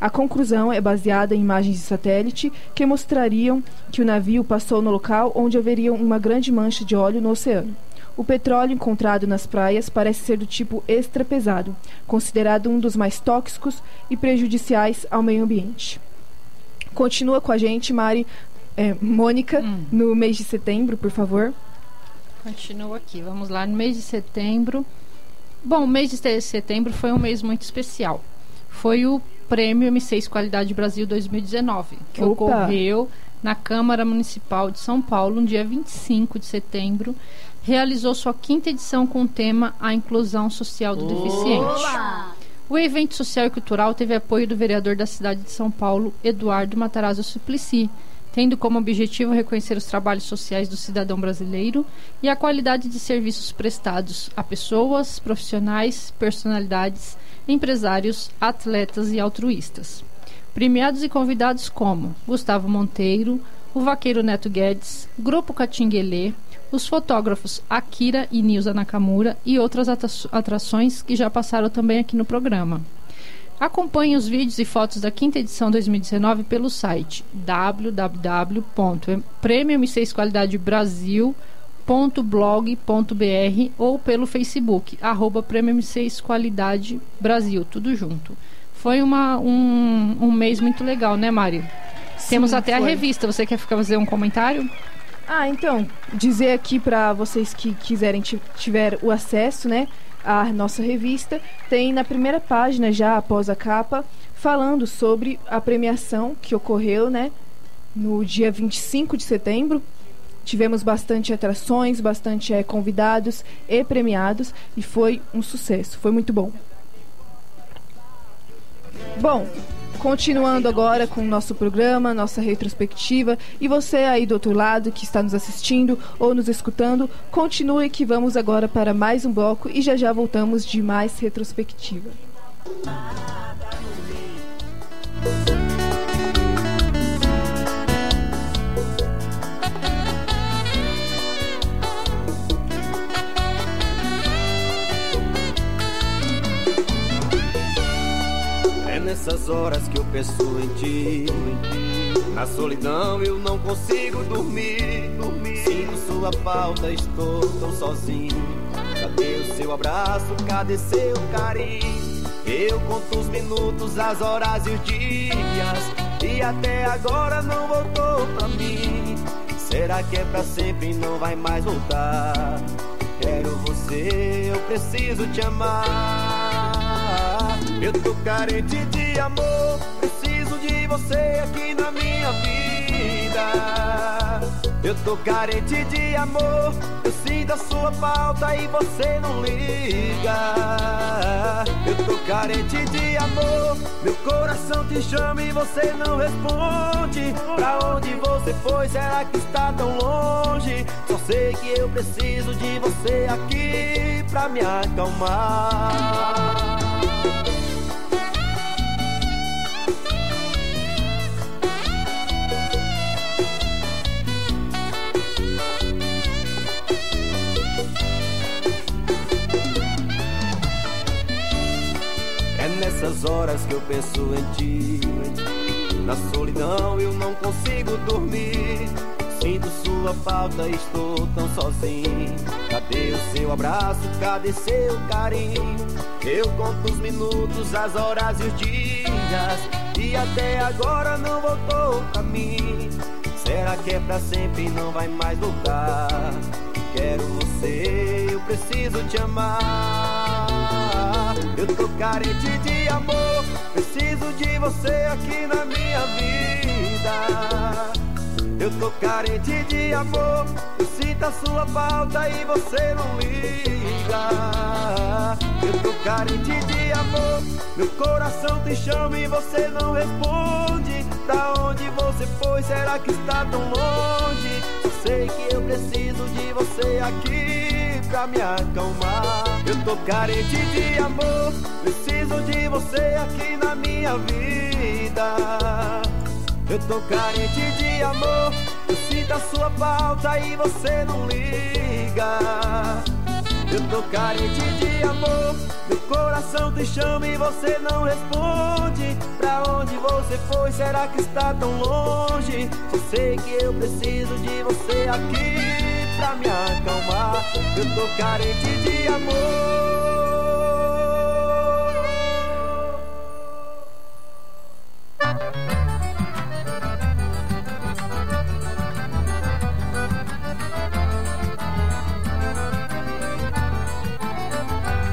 A conclusão é baseada em imagens de satélite que mostrariam que o navio passou no local onde haveria uma grande mancha de óleo no oceano. O petróleo encontrado nas praias parece ser do tipo extra pesado, considerado um dos mais tóxicos e prejudiciais ao meio ambiente. Continua com a gente, Mari, é, Mônica, hum. no mês de setembro, por favor. Continua aqui. Vamos lá, no mês de setembro. Bom, o mês de setembro foi um mês muito especial. Foi o Prêmio M6 Qualidade Brasil 2019, que Opa. ocorreu na Câmara Municipal de São Paulo no dia 25 de setembro. Realizou sua quinta edição com o tema A Inclusão Social do Deficiente. O evento social e cultural teve apoio do vereador da cidade de São Paulo, Eduardo Matarazzo Suplicy, tendo como objetivo reconhecer os trabalhos sociais do cidadão brasileiro e a qualidade de serviços prestados a pessoas, profissionais, personalidades, empresários, atletas e altruístas. Premiados e convidados como Gustavo Monteiro, o vaqueiro Neto Guedes, Grupo Catinguelê, os fotógrafos Akira e Nilza Nakamura e outras atrações que já passaram também aqui no programa. Acompanhe os vídeos e fotos da quinta edição 2019 pelo site www.premium6qualidadebrasil.blog.br ou pelo Facebook, arroba Premium6 Qualidade Brasil, tudo junto. Foi uma, um, um mês muito legal, né, Mário? Temos até foi. a revista. Você quer fazer um comentário? Ah, então, dizer aqui para vocês que quiserem tiver o acesso, né? A nossa revista, tem na primeira página, já após a capa, falando sobre a premiação que ocorreu né, no dia 25 de setembro. Tivemos bastante atrações, bastante é, convidados e premiados e foi um sucesso, foi muito bom. Bom, Continuando agora com o nosso programa, nossa retrospectiva. E você aí do outro lado que está nos assistindo ou nos escutando, continue que vamos agora para mais um bloco e já já voltamos de mais retrospectiva. Nessas horas que eu penso em ti. Na solidão eu não consigo dormir. Sinto sua falta, estou tão sozinho. Cadê o seu abraço? Cadê seu carinho? Eu conto os minutos, as horas e os dias. E até agora não voltou pra mim. Será que é pra sempre e não vai mais voltar? Quero você, eu preciso te amar. Eu tô carente de amor, preciso de você aqui na minha vida. Eu tô carente de amor, eu sinto a sua falta e você não liga. Eu tô carente de amor, meu coração te chama e você não responde. Pra onde você foi? Será que está tão longe? Só sei que eu preciso de você aqui pra me acalmar. Nessas horas que eu penso em ti. Na solidão eu não consigo dormir. Sinto sua falta, estou tão sozinho. Cadê o seu abraço? Cadê seu carinho? Eu conto os minutos, as horas e os dias. E até agora não voltou pra mim. Será que é pra sempre e não vai mais voltar? Quero você, eu preciso te amar. Eu tô carente de amor, preciso de você aqui na minha vida. Eu tô carente de amor, eu sinto a sua falta e você não liga. Eu tô carente de amor, meu coração te chama e você não responde. Pra onde você foi? Será que está tão longe? Eu sei que eu preciso de você aqui pra me acalmar. Eu tô carente de amor, preciso de você aqui na minha vida. Eu tô carente de amor, eu sinto a sua falta e você não liga. Eu tô carente de amor, meu coração te chama e você não responde. Pra onde você foi? Será que está tão longe? Só sei que eu preciso de você aqui pra me acalmar. Eu tô carente de amor.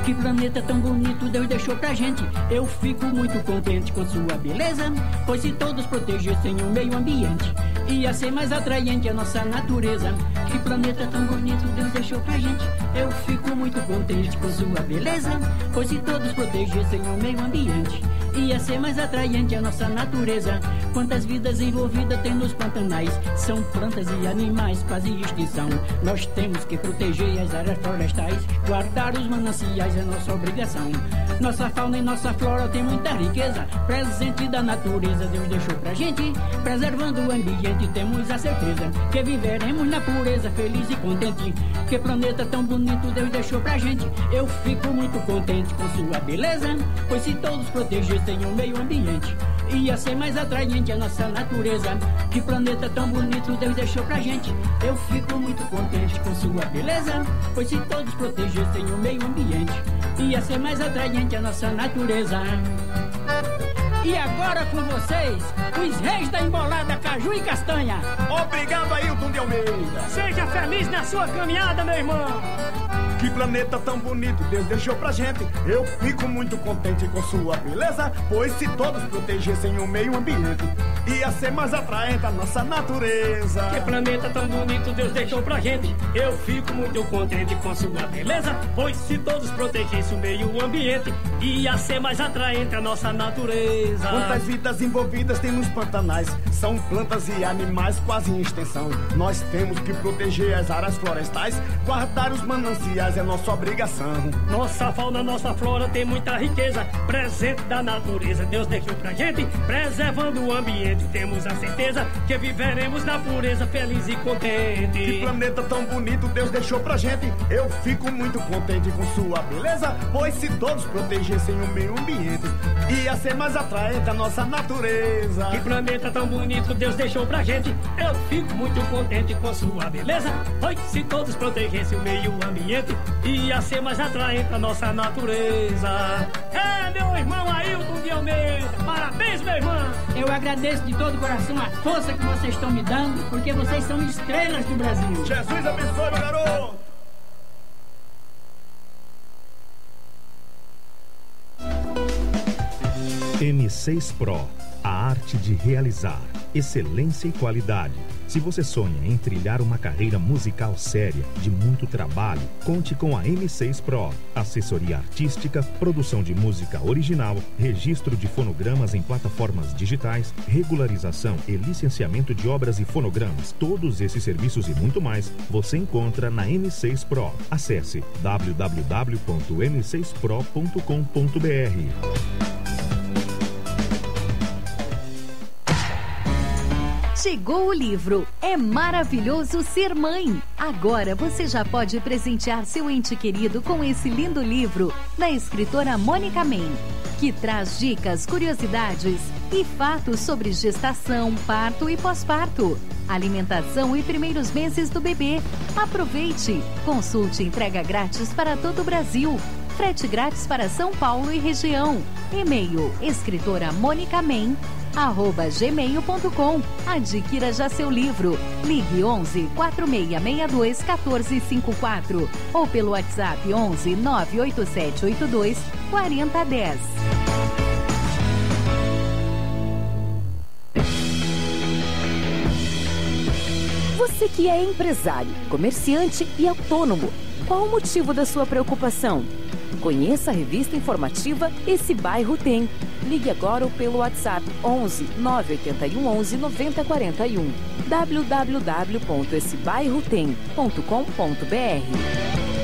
Que planeta tão bonito Deus deixou pra gente. Eu fico muito contente com sua beleza. Pois se todos protegessem o meio ambiente, ia ser mais atraente a nossa natureza. Que planeta tão bonito Deus deixou pra gente. Eu fico muito contente com sua beleza. Pois se todos protegessem o meio ambiente, Ia ser mais atraente a nossa natureza. Quantas vidas envolvidas tem nos pantanais? São plantas e animais quase extinção. Nós temos que proteger as áreas florestais, guardar os mananciais é nossa obrigação. Nossa fauna e nossa flora tem muita riqueza, presente da natureza Deus deixou pra gente. Preservando o ambiente, temos a certeza que viveremos na pureza, feliz e contente. Que planeta tão bonito Deus deixou pra gente. Eu fico muito contente com sua beleza, pois se todos protegessem o meio ambiente, ia ser mais atraente a nossa natureza. Que planeta tão bonito Deus deixou pra gente. Eu fico muito contente com sua beleza, pois se todos protegessem o meio ambiente, ia ser mais atraente a nossa natureza. E agora com vocês, os reis da embolada Caju e Castanha. Obrigado, Ailton de Almeida. Seja feliz na sua caminhada, meu irmão. Que planeta tão bonito Deus deixou pra gente. Eu fico muito contente com sua beleza, pois se todos protegessem o meio ambiente, ia ser mais atraente a nossa natureza. Que planeta tão bonito Deus deixou pra gente. Eu fico muito contente com sua beleza, pois se todos protegessem o meio ambiente, ia ser mais atraente a nossa natureza. Quantas vidas envolvidas tem nos pantanais? São plantas e animais quase em extensão. Nós temos que proteger as áreas florestais, guardar os mananciais é nossa obrigação. Nossa fauna, nossa flora tem muita riqueza, presente da natureza. Deus deixou pra gente, preservando o ambiente. Temos a certeza que viveremos na pureza, feliz e contente. Que planeta tão bonito Deus deixou pra gente. Eu fico muito contente com sua beleza, pois se todos protegessem o meio ambiente, ia ser mais atraente a nossa natureza. Que planeta tão bonito Deus deixou pra gente. Eu fico muito contente com sua beleza, pois se todos protegessem o meio ambiente, ia ser mais atraente a nossa natureza. É, meu irmão Ailton de Almeida, parabéns, meu irmão! Eu agradeço de todo o coração a força que vocês estão me dando, porque vocês são estrelas do Brasil. Jesus abençoe, meu garoto! M6 Pro, a arte de realizar excelência e qualidade. Se você sonha em trilhar uma carreira musical séria, de muito trabalho, conte com a M6 Pro. Assessoria artística, produção de música original, registro de fonogramas em plataformas digitais, regularização e licenciamento de obras e fonogramas. Todos esses serviços e muito mais você encontra na M6 Pro. Acesse www.m6pro.com.br. Chegou o livro É Maravilhoso Ser Mãe. Agora você já pode presentear seu ente querido com esse lindo livro da escritora Mônica Men, que traz dicas, curiosidades e fatos sobre gestação, parto e pós-parto, alimentação e primeiros meses do bebê. Aproveite! Consulte entrega grátis para todo o Brasil. Frete grátis para São Paulo e região. E-mail escritora Mônica Men gmail.com. Adquira já seu livro. Ligue 11 4662 1454 ou pelo WhatsApp 11 98782 4010. Você que é empresário, comerciante e autônomo, qual o motivo da sua preocupação? Conheça a revista informativa Esse Bairro Tem. Ligue agora pelo WhatsApp 11 981 11 9041 www.essebairrotem.com.br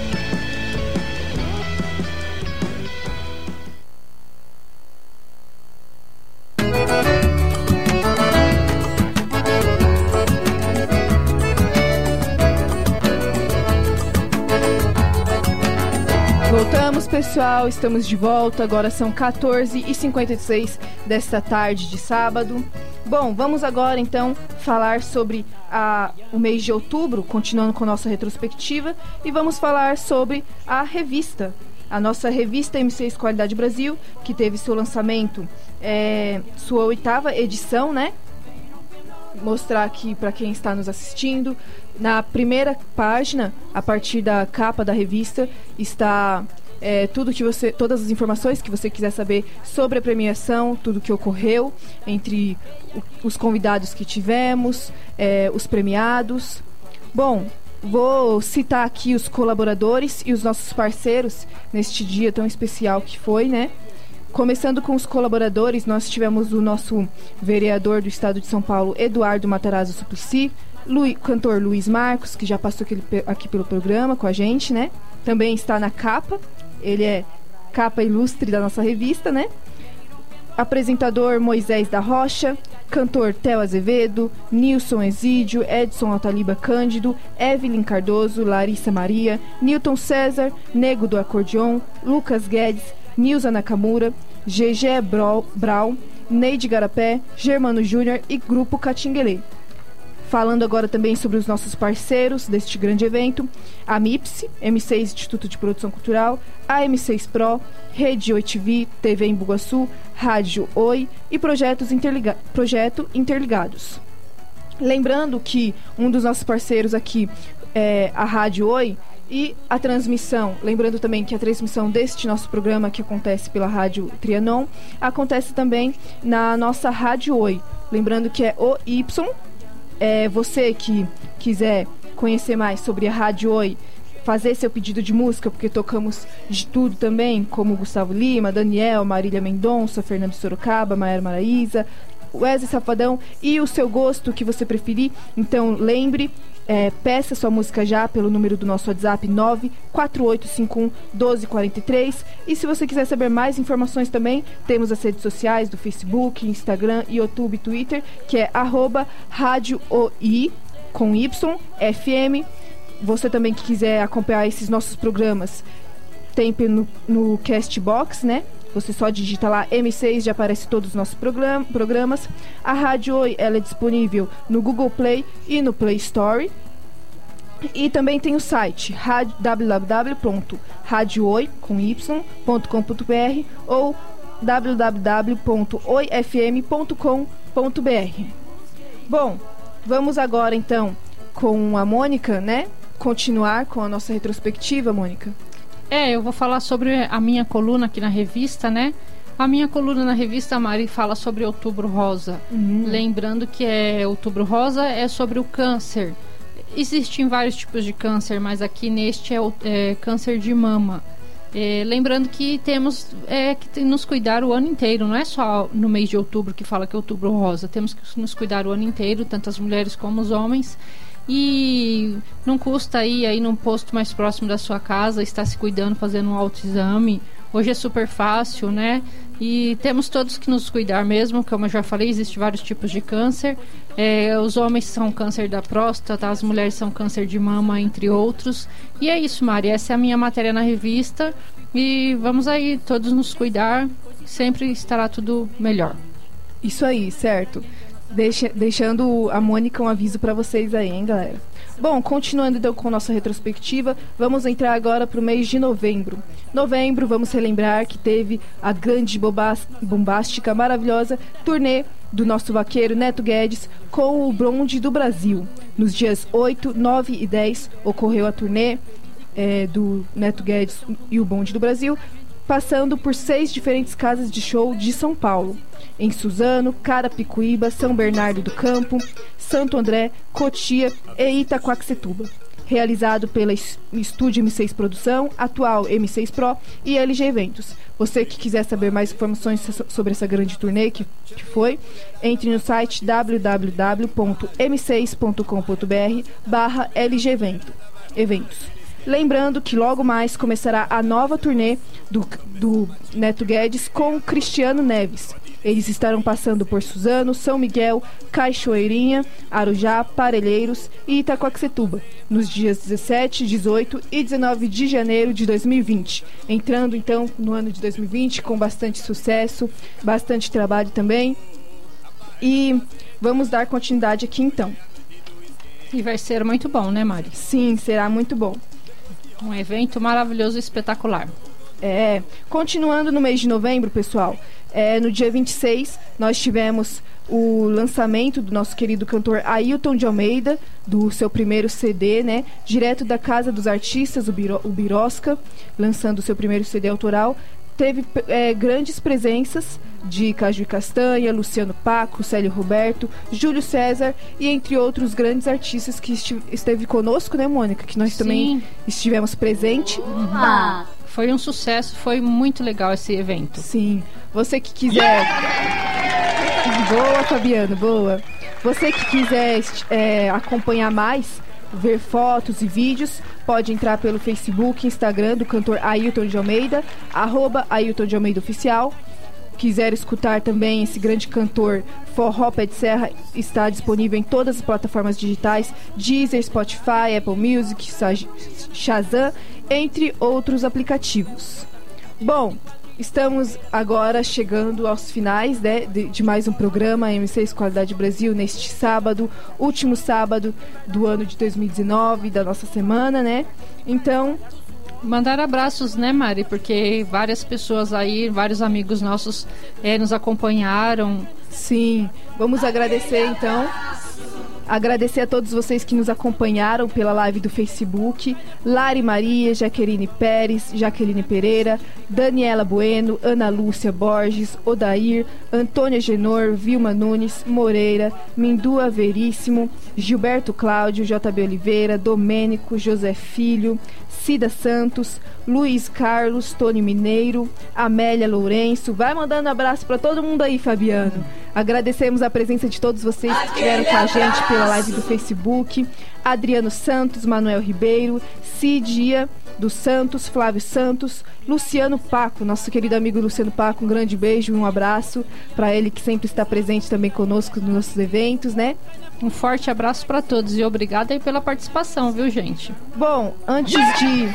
pessoal. Estamos de volta. Agora são 14h56 desta tarde de sábado. Bom, vamos agora então falar sobre a, o mês de outubro, continuando com nossa retrospectiva, e vamos falar sobre a revista. A nossa revista M6 Qualidade Brasil, que teve seu lançamento, é, sua oitava edição, né? Mostrar aqui para quem está nos assistindo. Na primeira página, a partir da capa da revista, está é, tudo que você, todas as informações que você quiser saber sobre a premiação, tudo que ocorreu entre os convidados que tivemos, é, os premiados. Bom, vou citar aqui os colaboradores e os nossos parceiros neste dia tão especial que foi, né? Começando com os colaboradores, nós tivemos o nosso vereador do estado de São Paulo, Eduardo Matarazzo Suplicy, Lu, cantor Luiz Marcos, que já passou aqui, aqui pelo programa com a gente, né? Também está na capa. Ele é capa ilustre da nossa revista, né? Apresentador Moisés da Rocha, cantor Theo Azevedo, Nilson Exídio, Edson Altaliba Cândido, Evelyn Cardoso, Larissa Maria, Newton César, Nego do Acordeon, Lucas Guedes, Nilza Nakamura, GG Brau, Neide Garapé, Germano Júnior e Grupo Catinguelê. Falando agora também sobre os nossos parceiros deste grande evento, a MIPSE, M6 Instituto de Produção Cultural, a M6 Pro, Rede Oi TV, TV em Bugaçu, Rádio Oi e projetos interliga Projeto Interligados. Lembrando que um dos nossos parceiros aqui é a Rádio Oi e a transmissão, lembrando também que a transmissão deste nosso programa que acontece pela Rádio Trianon, acontece também na nossa Rádio Oi. Lembrando que é o Y é, você que quiser conhecer mais sobre a Rádio Oi, fazer seu pedido de música, porque tocamos de tudo também, como Gustavo Lima, Daniel, Marília Mendonça, Fernando Sorocaba, Maera Maraíza, Wesley Safadão e o seu gosto que você preferir. Então lembre, é, peça sua música já pelo número do nosso WhatsApp 94851 1243. E se você quiser saber mais informações também, temos as redes sociais do Facebook, Instagram, YouTube, Twitter, que é arroba Rádio OI com Y, FM. Você também que quiser acompanhar esses nossos programas, tem no, no Castbox, né? Você só digita lá M6 já aparece todos os nossos program programas. A Rádio Oi ela é disponível no Google Play e no Play Store. E também tem o site www.radiooi.com.br ou www.oifm.com.br. Bom, vamos agora então com a Mônica, né? Continuar com a nossa retrospectiva, Mônica. É, eu vou falar sobre a minha coluna aqui na revista, né? A minha coluna na revista Mari fala sobre Outubro Rosa. Uhum. Lembrando que é Outubro Rosa é sobre o câncer. Existem vários tipos de câncer, mas aqui neste é o é, câncer de mama. É, lembrando que temos é, que nos cuidar o ano inteiro, não é só no mês de outubro que fala que é outubro rosa. Temos que nos cuidar o ano inteiro, tanto as mulheres como os homens. E não custa ir aí num posto mais próximo da sua casa, estar se cuidando, fazendo um autoexame. Hoje é super fácil, né? E temos todos que nos cuidar mesmo, como eu já falei, existem vários tipos de câncer. É, os homens são câncer da próstata, as mulheres são câncer de mama, entre outros. E é isso, Mari. Essa é a minha matéria na revista. E vamos aí todos nos cuidar, sempre estará tudo melhor. Isso aí, certo. Deixa, deixando a Mônica um aviso para vocês aí, hein, galera. Bom, continuando então com nossa retrospectiva, vamos entrar agora para o mês de novembro. Novembro, vamos relembrar que teve a grande, bombástica, maravilhosa turnê do nosso vaqueiro Neto Guedes com o Bronde do Brasil. Nos dias 8, 9 e 10 ocorreu a turnê é, do Neto Guedes e o Bonde do Brasil, passando por seis diferentes casas de show de São Paulo em Suzano, Carapicuíba, São Bernardo do Campo, Santo André, Cotia e Itaquaquecetuba. Realizado pela Estúdio M6 Produção, atual M6 Pro e LG Eventos. Você que quiser saber mais informações sobre essa grande turnê que, que foi, entre no site www.m6.com.br barra LG Eventos. Lembrando que logo mais começará a nova turnê do, do Neto Guedes com Cristiano Neves. Eles estarão passando por Suzano, São Miguel, Cachoeirinha, Arujá, Parelheiros e Itacoaxetuba, nos dias 17, 18 e 19 de janeiro de 2020. Entrando então no ano de 2020 com bastante sucesso, bastante trabalho também. E vamos dar continuidade aqui então. E vai ser muito bom, né, Mari? Sim, será muito bom. Um evento maravilhoso e espetacular. É, continuando no mês de novembro, pessoal, é, no dia 26, nós tivemos o lançamento do nosso querido cantor Ailton de Almeida, do seu primeiro CD, né? Direto da Casa dos Artistas, o, Biro, o Birosca, lançando o seu primeiro CD autoral. Teve é, grandes presenças de Caju e Castanha, Luciano Paco, Célio Roberto, Júlio César e entre outros grandes artistas que esteve conosco, né, Mônica? Que nós Sim. também estivemos presente. Uhum. Foi um sucesso, foi muito legal esse evento. Sim. Você que quiser. Boa, Fabiano, boa. Você que quiser é, acompanhar mais, ver fotos e vídeos, pode entrar pelo Facebook, Instagram do cantor Ailton de Almeida, arroba Ailton de Almeida Oficial. Quiser escutar também esse grande cantor Forró Pé de Serra, está disponível em todas as plataformas digitais, Deezer, Spotify, Apple Music, Shazam, entre outros aplicativos. Bom, Estamos agora chegando aos finais né, de, de, mais um programa M6 Qualidade Brasil neste sábado, último sábado do ano de 2019, da nossa semana, né? Então. Mandar abraços, né, Mari? Porque várias pessoas aí, vários amigos nossos é, nos acompanharam. Sim, vamos agradecer então Agradecer a todos vocês que nos acompanharam pela live do Facebook. Lari Maria, Jaqueline Pérez, Jaqueline Pereira, Daniela Bueno, Ana Lúcia Borges, Odair, Antônia Genor, Vilma Nunes, Moreira, Mindua Veríssimo, Gilberto Cláudio, JB Oliveira, Domênico, José Filho, Cida Santos, Luiz Carlos, Tony Mineiro, Amélia Lourenço. Vai mandando abraço para todo mundo aí, Fabiano. Agradecemos a presença de todos vocês que estiveram com a gente pela live do Facebook. Adriano Santos, Manuel Ribeiro, Cidia dos Santos, Flávio Santos, Luciano Paco, nosso querido amigo Luciano Paco, um grande beijo e um abraço para ele que sempre está presente também conosco nos nossos eventos, né? Um forte abraço para todos e obrigada aí pela participação, viu, gente? Bom, antes de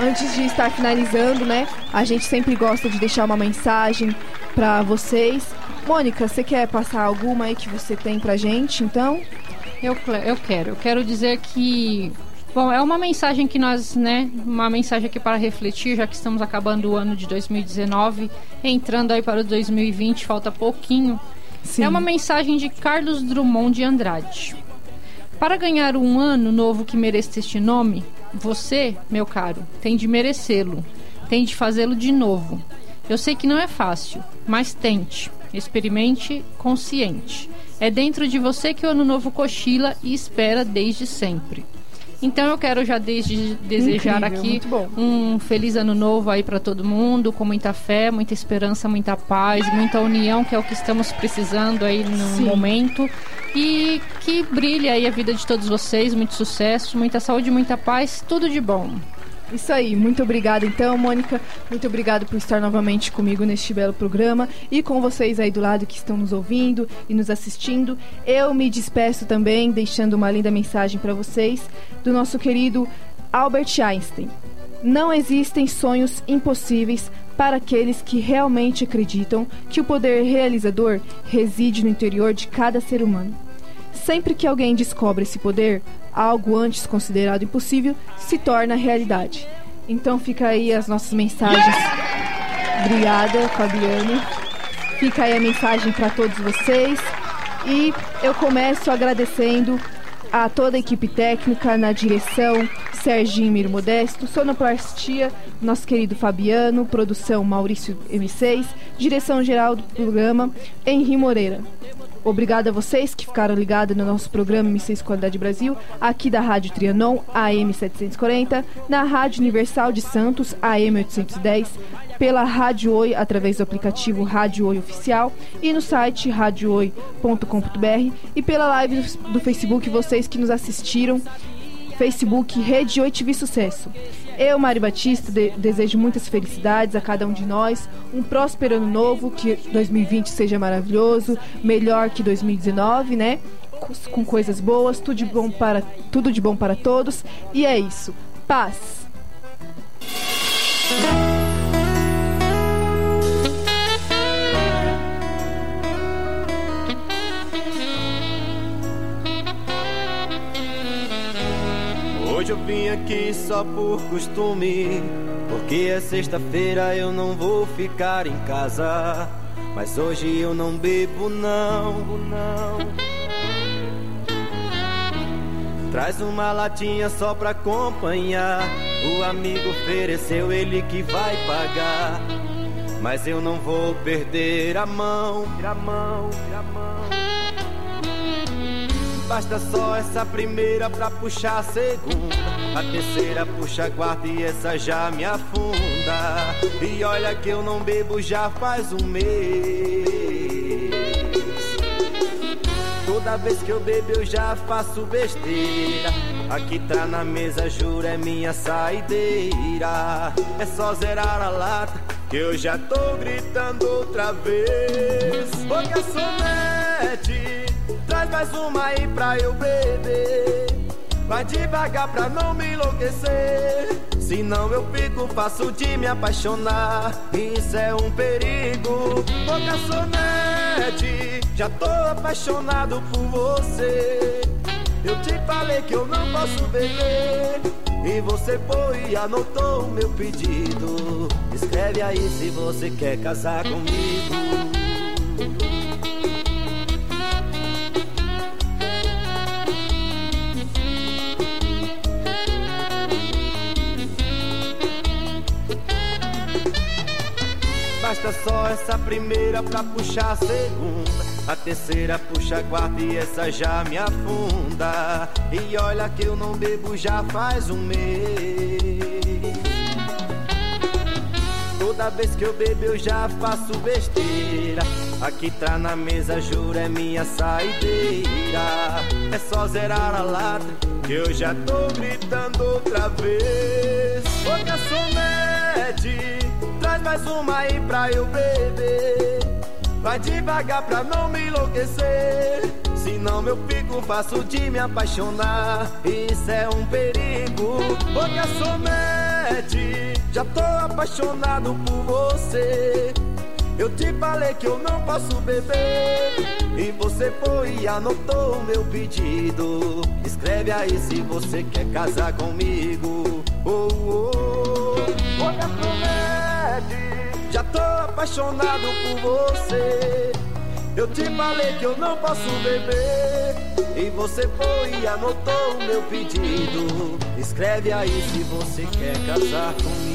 antes de estar finalizando, né? A gente sempre gosta de deixar uma mensagem para vocês. Mônica, você quer passar alguma aí que você tem pra gente, então? Eu, eu quero. Eu quero dizer que Bom, é uma mensagem que nós, né, uma mensagem aqui para refletir, já que estamos acabando o ano de 2019, entrando aí para o 2020, falta pouquinho. Sim. É uma mensagem de Carlos Drummond de Andrade. Para ganhar um ano novo que mereça este nome, você, meu caro, tem de merecê-lo, tem de fazê-lo de novo. Eu sei que não é fácil, mas tente, experimente consciente. É dentro de você que o ano novo cochila e espera desde sempre. Então eu quero já desde desejar Incrível, aqui um feliz ano novo aí para todo mundo, com muita fé, muita esperança, muita paz, muita união, que é o que estamos precisando aí no Sim. momento. E que brilhe aí a vida de todos vocês, muito sucesso, muita saúde, muita paz, tudo de bom. Isso aí, muito obrigada então, Mônica. Muito obrigado por estar novamente comigo neste belo programa e com vocês aí do lado que estão nos ouvindo e nos assistindo. Eu me despeço também, deixando uma linda mensagem para vocês do nosso querido Albert Einstein. Não existem sonhos impossíveis para aqueles que realmente acreditam que o poder realizador reside no interior de cada ser humano. Sempre que alguém descobre esse poder, algo antes considerado impossível se torna realidade. Então fica aí as nossas mensagens. Obrigada, Fabiano. Fica aí a mensagem para todos vocês. E eu começo agradecendo a toda a equipe técnica na direção, Serginho Miro Modesto, sonoplastia, nosso querido Fabiano, produção Maurício M6, direção geral do programa Henri Moreira. Obrigada a vocês que ficaram ligados no nosso programa M6 Qualidade Brasil, aqui da Rádio Trianon, AM 740, na Rádio Universal de Santos, AM 810, pela Rádio Oi, através do aplicativo Rádio Oi Oficial e no site radiooi.com.br e pela live do Facebook, vocês que nos assistiram, Facebook Rede Oi TV Sucesso. Eu, Mari Batista, de desejo muitas felicidades a cada um de nós, um próspero ano novo, que 2020 seja maravilhoso, melhor que 2019, né? Com coisas boas, tudo de bom para, tudo de bom para todos. E é isso. Paz. Hoje eu vim aqui só por costume. Porque é sexta-feira eu não vou ficar em casa. Mas hoje eu não bebo, não, não. Traz uma latinha só pra acompanhar. O amigo ofereceu, ele que vai pagar. Mas eu não vou perder a mão, a mão, a mão. Basta só essa primeira pra puxar a segunda. A terceira puxa a quarta e essa já me afunda. E olha que eu não bebo já faz um mês. Toda vez que eu bebo eu já faço besteira. Aqui tá na mesa, juro, é minha saideira. É só zerar a lata que eu já tô gritando outra vez. Ô garçonete, mais uma aí pra eu beber. Vai devagar pra não me enlouquecer. Senão eu fico fácil de me apaixonar. Isso é um perigo. Ô garçonete, já tô apaixonado por você. Eu te falei que eu não posso beber. E você foi e anotou o meu pedido. Escreve aí se você quer casar comigo. Basta só essa primeira pra puxar a segunda. A terceira puxa a quarta e essa já me afunda. E olha que eu não bebo já faz um mês. Toda vez que eu bebo eu já faço besteira. Aqui tá na mesa, juro, é minha saideira. É só zerar a lata que eu já tô gritando outra vez. Ô garçonete, mais uma aí pra eu beber. Vai devagar pra não me enlouquecer. Senão eu fico fácil de me apaixonar. Isso é um perigo. Ô garçonete, já tô apaixonado por você. Eu te falei que eu não posso beber. E você foi e anotou o meu pedido. Escreve aí se você quer casar comigo. Oh, oh. Já tô apaixonado por você. Eu te falei que eu não posso beber. E você foi e anotou o meu pedido. Escreve aí se você quer casar comigo.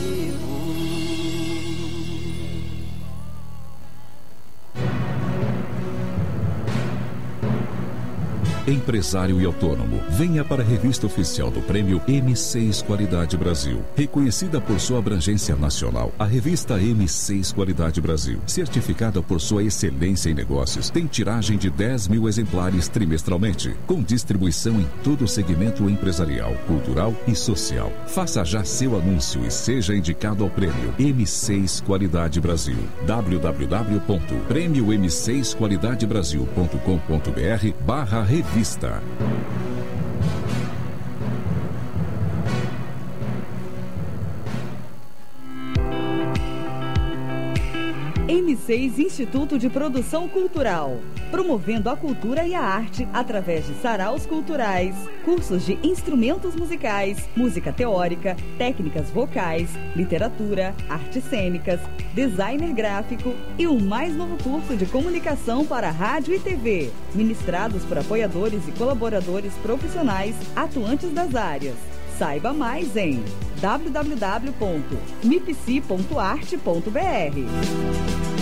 Empresário e autônomo, venha para a revista oficial do Prêmio M6 Qualidade Brasil. Reconhecida por sua abrangência nacional, a revista M6 Qualidade Brasil, certificada por sua excelência em negócios, tem tiragem de 10 mil exemplares trimestralmente, com distribuição em todo o segmento empresarial, cultural e social. Faça já seu anúncio e seja indicado ao Prêmio M6 Qualidade Brasil. www.prêmio-m6qualidadebrasil.com.br barra revista Vista. M6 Instituto de Produção Cultural, promovendo a cultura e a arte através de saraus culturais, cursos de instrumentos musicais, música teórica, técnicas vocais, literatura, artes cênicas, designer gráfico e o mais novo curso de comunicação para rádio e TV, ministrados por apoiadores e colaboradores profissionais atuantes das áreas. Saiba mais em www.mipc.arte.br.